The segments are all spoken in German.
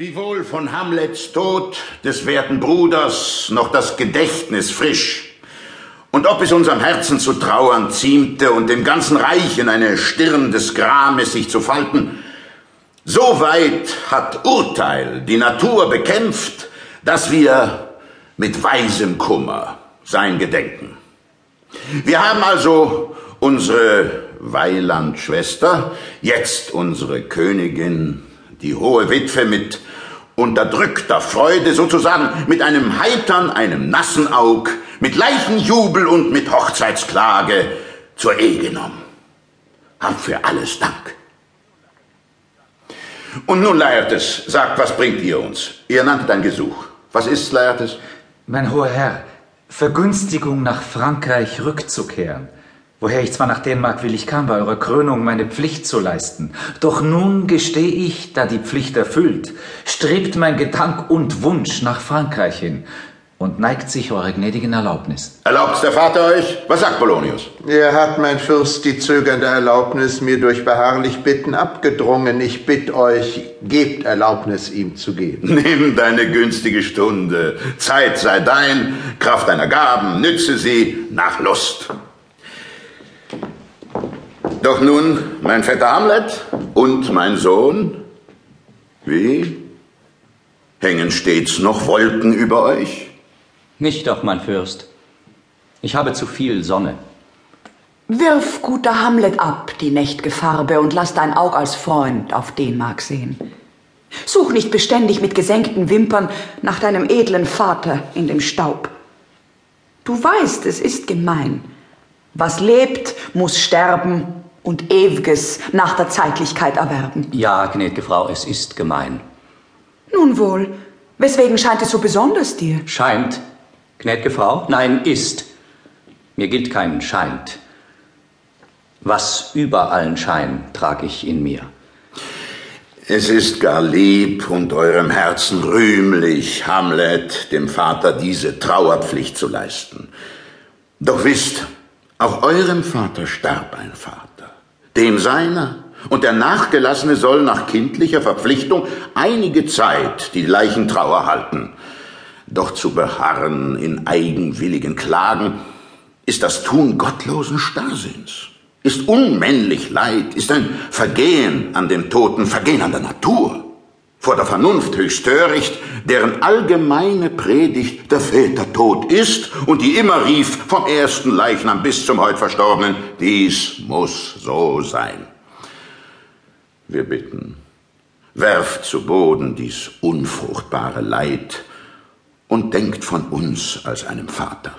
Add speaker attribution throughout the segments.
Speaker 1: Wiewohl von Hamlets Tod des werten Bruders noch das Gedächtnis frisch, und ob es unserem Herzen zu trauern ziemte und dem ganzen Reich in eine Stirn des Grames sich zu falten, so weit hat Urteil die Natur bekämpft, dass wir mit weisem Kummer sein gedenken. Wir haben also unsere Weilandschwester, jetzt unsere Königin, die hohe Witwe mit unterdrückter Freude, sozusagen mit einem heitern, einem nassen Aug, mit Leichenjubel und mit Hochzeitsklage zur Ehe genommen. Hab für alles Dank. Und nun, Laertes, sagt, was bringt ihr uns? Ihr nanntet ein Gesuch. Was ist, Laertes?
Speaker 2: Mein hoher Herr, Vergünstigung nach Frankreich rückzukehren woher ich zwar nach Dänemark willig kam, bei eurer Krönung meine Pflicht zu leisten. Doch nun gesteh ich, da die Pflicht erfüllt, strebt mein Gedank und Wunsch nach Frankreich hin und neigt sich eure gnädigen Erlaubnis.
Speaker 1: Erlaubt's der Vater euch? Was sagt Polonius?
Speaker 3: Er hat, mein Fürst, die zögernde Erlaubnis mir durch beharrlich Bitten abgedrungen. Ich bitt euch, gebt Erlaubnis, ihm zu geben.
Speaker 1: Nimm deine günstige Stunde. Zeit sei dein, Kraft deiner Gaben, nütze sie nach Lust. Doch nun, mein Vetter Hamlet und mein Sohn, wie? Hängen stets noch Wolken über euch?
Speaker 4: Nicht doch, mein Fürst. Ich habe zu viel Sonne.
Speaker 5: Wirf, guter Hamlet, ab die nächt'ge Farbe und lass dein Aug als Freund auf Dänemark sehen. Such nicht beständig mit gesenkten Wimpern nach deinem edlen Vater in dem Staub. Du weißt, es ist gemein. Was lebt, muss sterben und Ewiges nach der Zeitlichkeit erwerben.
Speaker 4: Ja, gnädige Frau, es ist gemein.
Speaker 5: Nun wohl, weswegen scheint es so besonders dir?
Speaker 4: Scheint, gnädige Frau? Nein, ist. Mir gilt kein Scheint. Was über allen Schein trage ich in mir.
Speaker 1: Es ist gar lieb und eurem Herzen rühmlich, Hamlet, dem Vater diese Trauerpflicht zu leisten. Doch wisst, auch eurem Vater starb ein Vater dem seiner. Und der Nachgelassene soll nach kindlicher Verpflichtung einige Zeit die Leichentrauer halten. Doch zu beharren in eigenwilligen Klagen ist das Tun gottlosen Starrsinns, ist unmännlich Leid, ist ein Vergehen an dem Toten, Vergehen an der Natur, vor der Vernunft höchst töricht, deren allgemeine Predigt der Väter tot ist und die immer rief, vom ersten Leichnam bis zum heut Verstorbenen, dies muss so sein. Wir bitten, werft zu Boden dies unfruchtbare Leid und denkt von uns als einem Vater.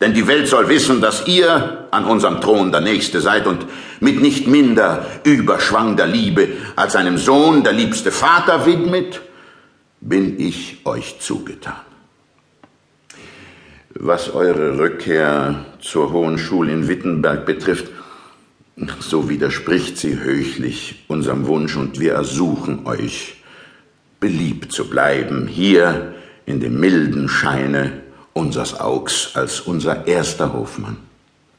Speaker 1: Denn die Welt soll wissen, dass ihr an unserem Thron der Nächste seid und mit nicht minder überschwangter Liebe als einem Sohn der liebste Vater widmet, bin ich euch zugetan. Was eure Rückkehr zur Hohen Schule in Wittenberg betrifft, so widerspricht sie höchlich unserem Wunsch und wir ersuchen euch, beliebt zu bleiben, hier in dem milden Scheine unsers Augs als unser erster Hofmann,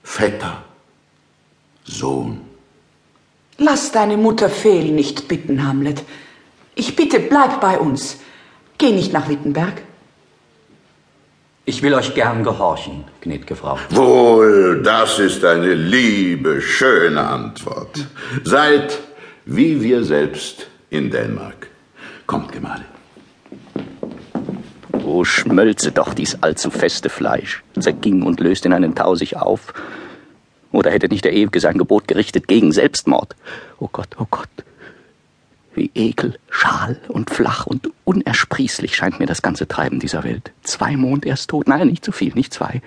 Speaker 1: Vetter, Sohn.
Speaker 5: Lass deine Mutter fehl nicht bitten, Hamlet. Ich bitte, bleib bei uns. Geh nicht nach Wittenberg.
Speaker 4: Ich will euch gern gehorchen, gnädige Frau.
Speaker 1: Wohl, das ist eine liebe, schöne Antwort. Seid wie wir selbst in Dänemark. Kommt, Gemahlin.
Speaker 4: Oh, schmölze doch dies allzu feste Fleisch, zerging und löst in einen Tau sich auf. Oder hätte nicht der Ewige sein Gebot gerichtet gegen Selbstmord? Oh Gott, oh Gott, wie ekel, schal und flach und unersprießlich scheint mir das ganze Treiben dieser Welt. Zwei Mond erst tot, nein, nicht zu viel, nicht zwei.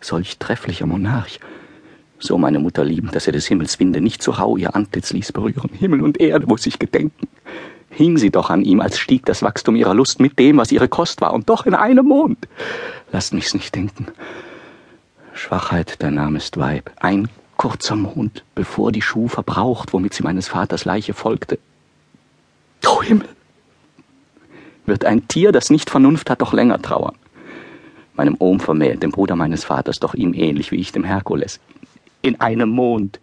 Speaker 4: Solch trefflicher Monarch. So meine Mutter liebend, dass er des Himmels Winde nicht zu Hau ihr Antlitz ließ berühren. Himmel und Erde muss ich gedenken. Hing sie doch an ihm, als stieg das Wachstum ihrer Lust mit dem, was ihre Kost war, und doch in einem Mond. Lasst mich's nicht denken. Schwachheit, dein Name ist Weib. Ein kurzer Mond, bevor die Schuh verbraucht, womit sie meines Vaters Leiche folgte. O Himmel! Wird ein Tier, das nicht Vernunft hat, doch länger trauern? Meinem Ohm vermählt, dem Bruder meines Vaters, doch ihm ähnlich wie ich dem Herkules. In einem Mond,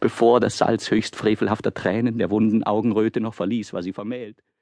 Speaker 4: bevor das Salz höchst frevelhafter Tränen der wunden Augenröte noch verließ, war sie vermählt.